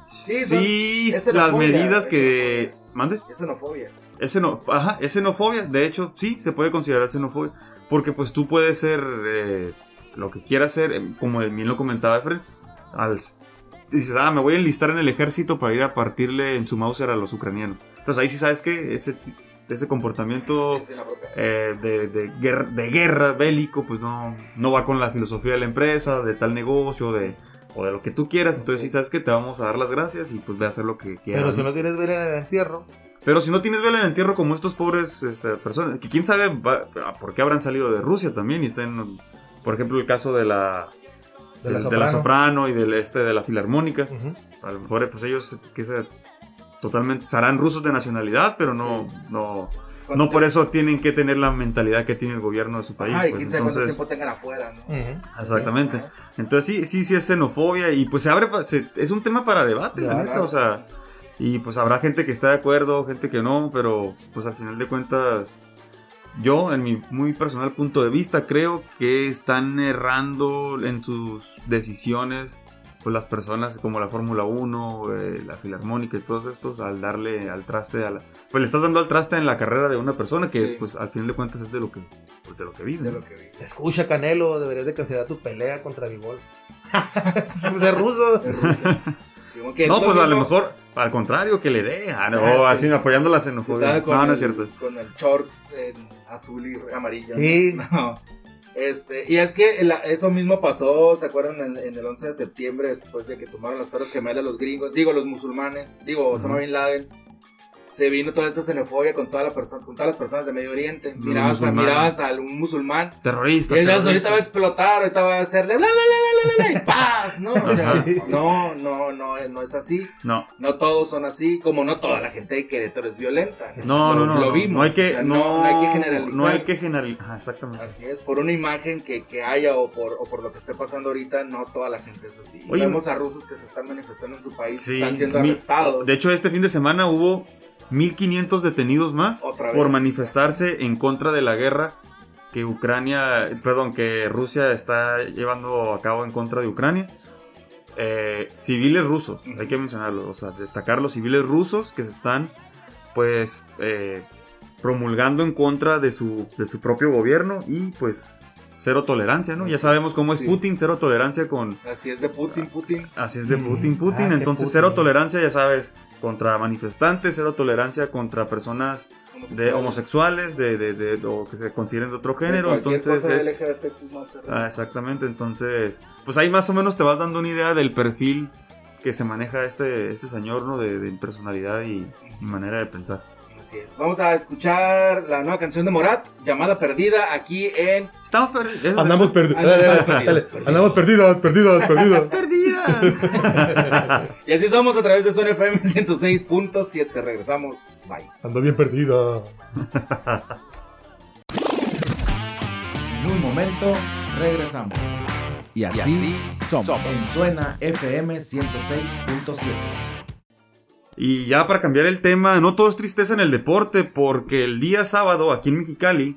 E: Sí, son-
H: las medidas que. ¿Mande?
E: Es xenofobia.
H: Es, xeno- ajá, es xenofobia, de hecho, sí, se puede considerar xenofobia. Porque pues tú puedes ser eh, lo que quieras ser, eh, como bien lo comentaba Efren, al, dices, ah, me voy a enlistar en el ejército para ir a partirle en su Mauser a los ucranianos. Entonces ahí sí sabes que ese, ese comportamiento eh, de, de guerra, de guerra bélico, pues no, no va con la filosofía de la empresa, de tal negocio, de, o de lo que tú quieras. Entonces sí sabes que te vamos a dar las gracias y pues ve a hacer lo que quieras.
G: Pero si
H: ¿no?
G: tienes ver en el entierro,
H: Pero si no tienes vela en el entierro como estos pobres este, personas, que quién sabe va- por qué habrán salido de Rusia también y estén, por ejemplo, el caso de la
G: de la soprano.
H: soprano y del este de la filarmónica.
G: Ujú.
H: A lo mejor pues ellos que se totalmente serán rusos de nacionalidad, pero no no
E: ¿Cuánto
H: no por eso tienen que tener la mentalidad que tiene el gobierno de su país.
E: Ay,
H: pues,
E: quién sabe cuánto
H: entonces,
E: tiempo tengan afuera, ¿no?
H: Exactamente. Entonces sí, sí, sí es xenofobia y pues se abre, se- es un tema para debate, la
G: Debate.
H: neta, o sea, y pues habrá gente que está de acuerdo, gente que no, pero pues al final de cuentas, yo en mi muy personal punto de vista creo que están errando en sus decisiones pues las personas como la Fórmula 1, eh, la Filarmónica y todos estos al darle al traste a la... Pues le estás dando al traste en la carrera de una persona que
E: Sí.
H: es, pues al final de cuentas es de lo que, pues, de lo que vive.
E: De
H: ¿no?
E: lo que vi.
G: Escucha, Canelo, deberías de cancelar tu pelea contra Bigol. Ser ruso.
E: Rusia.
H: No, pues a lo mejor, al contrario, que le dé. Ah, no,
E: Ah,
H: así
E: sí.
H: apoyando la xenofobia. No, no es cierto.
E: Con el shorts en azul y amarillo.
G: Sí.
E: No. Este, y es que la- eso mismo pasó, ¿se acuerdan? En, en el 11 de septiembre, después de que tomaron las torres gemelas los gringos, digo, los musulmanes, digo, Osama
H: Ujú.
E: Bin Laden. Se vino toda esta xenofobia con, toda la persona, con todas las personas de Medio Oriente.
H: Los
E: Mirabas a, mirabas a un musulmán y
H: terroristas.
E: ahorita va a explotar, ahorita va a hacer de bla, bla, bla, bla, la, la, la, y paz, ¿no? O sea, no, no, no, no es así.
H: No.
E: No todos son así, como no toda la gente de Querétaro es violenta.
H: No,
E: Lo-
H: no, no.
E: Lo vimos.
H: No hay que,
E: o sea,
H: no,
E: no, hay que generalizar.
H: No hay que generalizar. Exactamente.
E: Así es, por una imagen que, que haya o por, o por lo que esté pasando ahorita, no toda la gente es así.
H: Oye,
E: Vemos a rusos que se están manifestando en su país,
H: Sí,
E: están siendo
H: mi-
E: arrestados.
H: De hecho, este fin de semana hubo 1500 detenidos más por manifestarse en contra de la guerra que Ucrania, perdón, que Rusia está llevando a cabo en contra de Ucrania. Eh, civiles rusos, hay que mencionarlo, o sea, destacar los civiles rusos que se están, pues, eh, promulgando en contra de su, de su propio gobierno y, pues, cero tolerancia, ¿no? Ya sabemos cómo es
E: Sí.
H: Putin, cero tolerancia con,
E: Así es de Putin, Putin.
H: Así es de
G: Mm,
H: Putin, Putin.
G: ah,
H: Entonces,
G: Putin.
H: cero tolerancia, ya sabes, contra manifestantes, cero tolerancia contra personas de homosexuales, de, de, de- o que se consideren de otro género.
E: De
H: Entonces,
E: cosa
H: es. Ah, exactamente. Entonces, pues ahí más o menos te vas dando una idea del perfil que se maneja este, este señor, ¿no? De, de personalidad y, y manera de pensar.
E: Así es. Vamos a escuchar la nueva canción de Morat, llamada Perdida, aquí en
H: Estamos perdidos.
G: Andamos perdidos.
E: Andamos perdidos, perdidos.
G: Andamos perdidos, perdidos, perdidos.
E: Y así somos a través de Zona FM 106.7. Regresamos. Bye.
G: Ando bien perdida.
C: En un momento regresamos. Y así, somos. En Suena FM 106.7.
H: Y ya para cambiar el tema, no todo es tristeza en el deporte, porque el día sábado aquí en Mexicali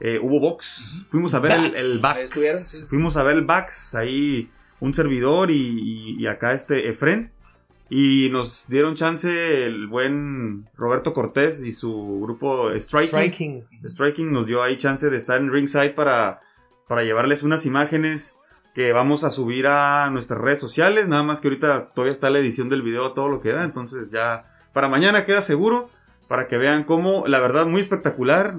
H: eh, hubo box. Fuimos a ver el, el Bax.
E: estuvieron, sí, sí.
H: Fuimos a ver el Bax, ahí un servidor y, y- acá este Efren. Y nos dieron chance el buen Roberto Cortés y su grupo Striking.
G: Striking.
H: Striking nos dio ahí chance de estar en ringside para, para llevarles unas imágenes que vamos a subir a nuestras redes sociales. Nada más que ahorita todavía está la edición del video, todo lo que da. Entonces ya para mañana queda seguro. Para que vean cómo, la verdad, muy espectacular.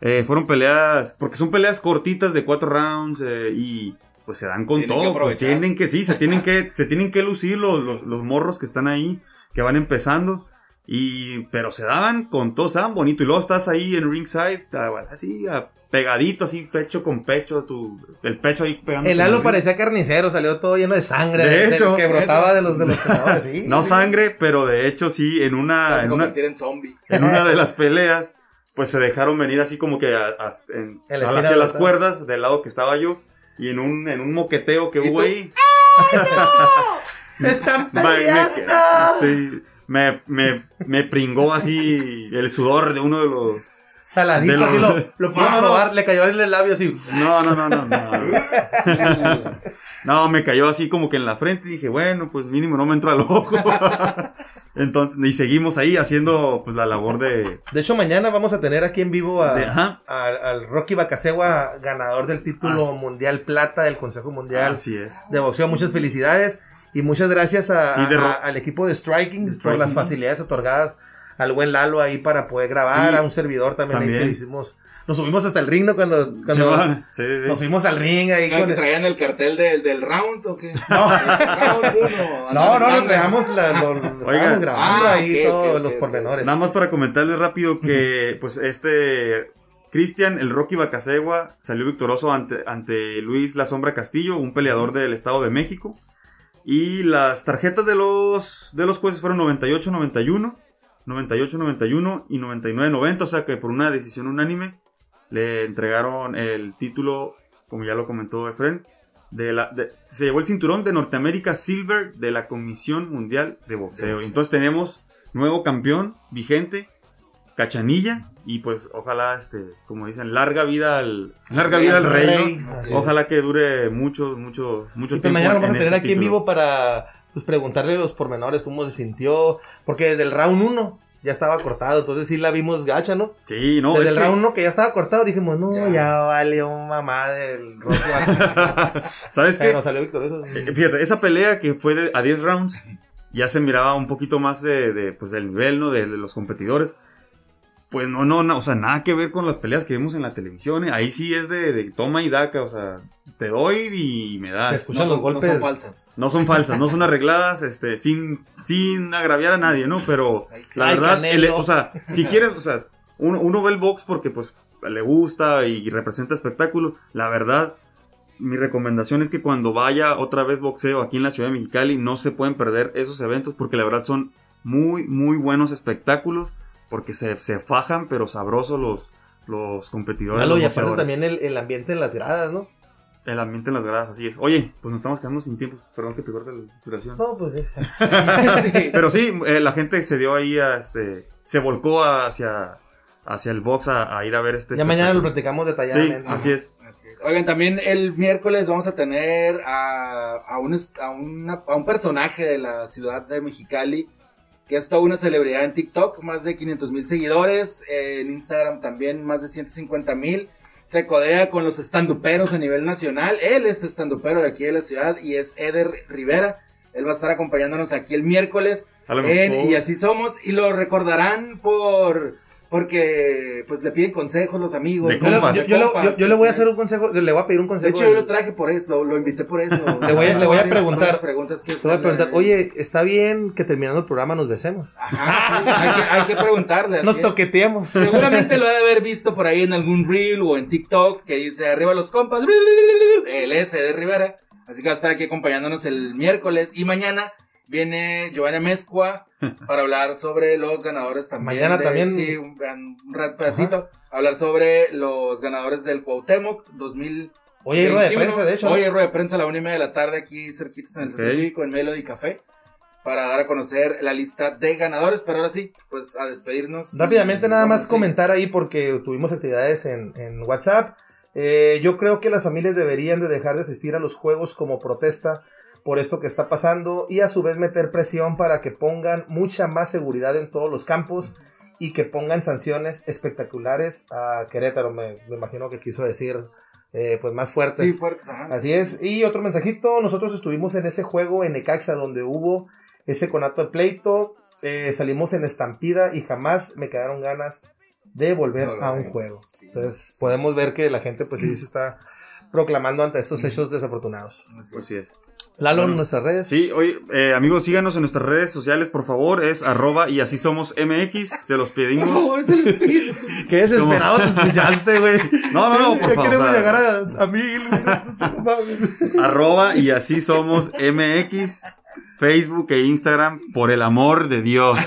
H: Eh, fueron peleas, porque son peleas cortitas de cuatro rounds eh, y pues se dan con
E: Tienen que
H: todo. Pues tienen que, sí, se tienen que, se tienen que lucir los, los, los morros que están ahí, que van empezando. Y, pero se daban con todo, se daban bonito. Y luego estás ahí en ringside, ah, así, ah, pegadito, así, pecho con pecho, tu, el pecho ahí pegando.
G: El halo parecía carnicero, salió todo lleno de sangre.
H: De
G: se-
H: hecho.
G: que brotaba de los de los sí.
H: No
G: sí.
H: sangre, pero de hecho sí, en una, en una,
E: en zombie.
H: en una de las peleas, pues se dejaron venir así como que a- a- en- hacia
G: de
H: las
G: la-
H: cuerdas del lado que estaba yo. Y en un, en un moqueteo que
E: ¿Y
H: hubo
E: tú?
H: ahí.
G: Se están
H: Va- me-
G: peleando.
H: sí, me, me, me pringó así el sudor de uno de los.
G: Saladito,
H: De los-
G: así lo, lo fue
H: No,
G: a
H: no, no.
G: probar, le cayó en el labio así.
H: No, no, no, no, no. No, me cayó así como que en la frente y dije, bueno, pues mínimo no me entró al ojo. Entonces, y seguimos ahí haciendo pues la labor de.
G: De hecho, mañana vamos a tener aquí en vivo a-
H: De-
G: al, Rocky Bacasegua, ganador del título mundial plata del Consejo Mundial
H: Así es.
G: de Boxeo. Muchas felicidades y muchas gracias a-
H: Sí,
G: al equipo de Striking,
H: De
G: por las facilidades otorgadas al buen Lalo ahí para poder grabar,
H: Sí,
G: a un servidor también, ahí
H: también.
G: que le hicimos. Nos subimos hasta el ring, ¿no? Cuando, cuando
H: Sí, sí, sí.
G: nos subimos al ring ahí
E: ¿Claro
G: con
E: que traían el cartel del, del round o qué?
G: No.
E: Round uno,
G: No, no, lo traíamos, la, lo, lo grabando
E: Ah,
G: ahí
E: ok,
G: todos los
E: ok,
G: pormenores.
H: Nada más para comentarles rápido que, pues, este. Cristian, el Rocky Bacasegua, salió victorioso ante, ante Luis La Sombra Castillo, un peleador del Estado de México. Y las tarjetas de los, de los jueces fueron 98-91, 98-91 y 99-90, o sea que por una decisión unánime le entregaron el título, como ya lo comentó Efren, de la, de- se llevó el cinturón de Norteamérica Silver de la Comisión Mundial de Boxeo. Entonces tenemos nuevo campeón vigente, Cachanilla, y pues ojalá, este, como dicen, larga vida al, larga vida al rey. Ojalá que dure mucho, mucho, mucho
G: Y pues
H: tiempo.
G: mañana lo vamos a
H: en
G: tener
H: este
G: aquí en vivo para pues, preguntarle los pormenores, cómo se sintió. Porque desde el round 1 ya estaba cortado, entonces sí la vimos gacha, ¿no?
H: Sí, no,
G: desde
H: es
G: el
H: que-
G: round 1 que ya estaba cortado, dijimos, no,
E: Ya.
G: ya, valió mamá del Rocky.
H: ¿sabes qué?
G: Pero salió victorioso.
H: Eh, Fíjate, esa pelea que fue de, a 10 rounds, ya se miraba un poquito más de, de, pues, del nivel, ¿no? De, de los competidores. Pues no, no, no, o sea, nada que ver con las peleas que vemos en la televisión. ¿eh? Ahí sí es de, de toma y daca, o sea, te doy y me das.
G: escuchan
E: No
G: los
E: son- no
G: golpes.
E: son falsas.
H: No son falsas, no son arregladas, este, sin, sin agraviar a nadie, ¿no? Pero la
G: Ay,
H: verdad, el- o sea, si quieres, o sea, uno, uno ve el box porque pues le gusta y representa espectáculo. La verdad, mi recomendación es que cuando vaya otra vez boxeo aquí en la ciudad de Mexicali, no se pueden perder esos eventos porque la verdad son muy, muy buenos espectáculos. Porque se, se fajan, pero sabrosos los, los competidores. Los
G: y aparte
H: boxeadores.
G: también el, el ambiente en las gradas, ¿no?
H: El ambiente en las gradas, así es. Oye, pues nos estamos quedando sin tiempo. Perdón que te corte la inspiración.
G: No, pues sí.
E: Sí.
H: Pero sí, eh, la gente se dio ahí a este. Se volcó hacia, hacia el box a, a ir a ver este.
G: Ya mañana lo platicamos
H: Sí,
G: detalladamente.
H: así es.
E: Así es. Oigan, también el miércoles vamos a tener a, a, un, a, una- a un personaje de la ciudad de Mexicali, que es toda una celebridad en TikTok, más de 500 mil seguidores, eh, en Instagram también más de 150 mil. Se codea con los estanduperos a nivel nacional. Él es estandupero de aquí de la ciudad y es Eder Rivera. Él va a estar acompañándonos aquí el miércoles en Y así somos. Y lo recordarán por... Porque pues le piden consejos los amigos.
H: De
G: Yo, le-
H: compas.
G: yo- yo le-
E: compas,
G: yo- yo le voy a hacer un consejo, le voy a pedir un
E: De
G: consejo.
E: hecho, yo lo traje por eso, lo, invité por eso.
G: Le voy a- le voy a preguntar.
E: preguntas que
G: Te voy a preguntar, oye, ¿está bien que terminando el programa nos besemos?
E: Ajá, hay, que, hay que preguntarle.
G: Nos
E: es.
G: toqueteemos.
E: Seguramente lo ha de haber visto por ahí en algún reel o en TikTok que dice arriba los compas, el S de Rivera. Así que va a estar aquí acompañándonos el miércoles y mañana viene Giovanna Mezcua para hablar sobre los ganadores también.
G: Mañana
E: de-
G: también.
E: Sí, un, un pedacito. Hablar sobre los ganadores del Cuauhtémoc 2000.
G: Oye, hay rueda de prensa, de hecho. ¿no?
E: Hoy hay rueda de prensa a la una y media de la tarde aquí cerquitas en el Centro
H: Ok.
E: Cívico, en Melody Café, para dar a conocer la lista de ganadores. Pero ahora sí, pues a despedirnos.
G: Rápidamente nada más comentar ahí porque tuvimos actividades en, en WhatsApp. Eh, yo creo que las familias deberían de dejar de asistir a los juegos como protesta por esto que está pasando y a su vez meter presión para que pongan mucha más seguridad en todos los campos y que pongan sanciones espectaculares a Querétaro, me, me imagino que quiso decir eh, pues más fuertes.
E: Sí, fuertes, ajá.
G: Así es. Y otro mensajito, nosotros estuvimos en ese juego en Necaxa donde hubo ese conato de pleito, eh, salimos en estampida y jamás me quedaron ganas de volver
E: No,
G: a un juego.
E: Sí.
G: Entonces podemos ver que la gente pues sí se está proclamando ante estos hechos desafortunados.
E: Así
H: Pues sí es.
G: Lalo en nuestras redes.
H: Sí, oye, eh, amigos, síganos en nuestras redes sociales, por favor. Es arroba y así somos MX. Se los
E: Por
H: pedimos.
E: favor, se los pido.
G: Qué desesperado te escuchaste, güey.
H: No, no, no, por
G: Ya
H: favor,
G: queremos llegar a, a mil.
H: arroba y así somos MX. Facebook e Instagram, por el amor de Dios.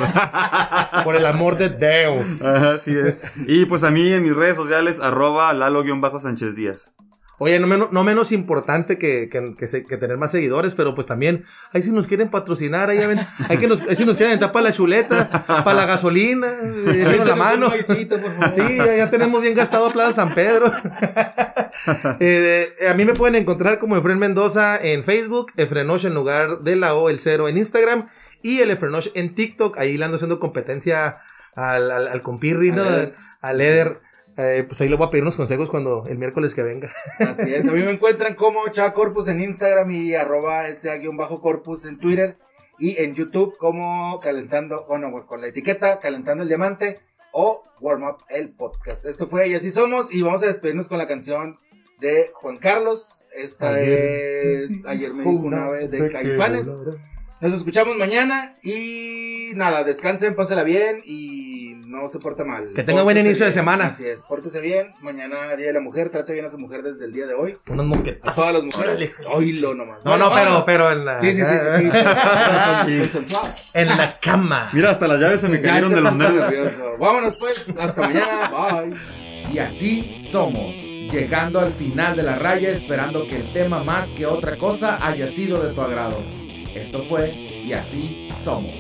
G: Por el amor de Dios.
H: Así es. Y pues a mí en mis redes sociales, arroba Lalo-Sánchez Díaz.
G: Oye, no menos, no menos importante que, que, que se- que tener más seguidores, pero pues también, ahí si nos quieren patrocinar, ahí, ven- ahí que nos, ahí si nos quieren entrar para la chuleta, para la gasolina, eh, échenos la mano.
E: Un maicito, por favor.
G: Sí, ya, ya tenemos bien gastado Plaza San Pedro. Eh, de- a mí me pueden encontrar como Efren Mendoza en Facebook, Efrenosh en lugar de la O, el cero en Instagram, y el Efrenosh en TikTok, ahí le ando haciendo competencia al, al, al compirri, ¿no?
E: Al Eder.
G: Eh, pues ahí le voy a pedir unos consejos cuando el miércoles que venga.
E: Así es, a mí me encuentran como Chava Corpus en Instagram y arroba SA-Corpus en Twitter y en YouTube como calentando, bueno, con la etiqueta calentando el diamante o warm up el podcast. Esto fue Y así somos y vamos a despedirnos con la canción de Juan Carlos. Esta
G: Ayer
E: es Ayer me dijo una vez de Caifanes. Nos escuchamos mañana y nada, descansen, pásela bien y no se porta mal.
G: Que tenga buen
E: Pórtese
G: inicio de semana.
E: Así es, pórtese bien. Mañana, Día de la Mujer, trate bien a su mujer desde el día de hoy.
G: Unos
E: A
G: moquetazos.
E: todas las mujeres. Oílo nomás.
G: No, no, pero, pero en la,
E: Sí, sí, sí, sí. sí.
G: En la cama.
H: Mira, hasta las llaves se me cayeron
E: se
H: de los nervios.
E: Vámonos pues, hasta mañana. Bye.
C: Y así somos, llegando al final de la raya esperando que el tema más que otra cosa haya sido de tu agrado. Esto fue Y así somos.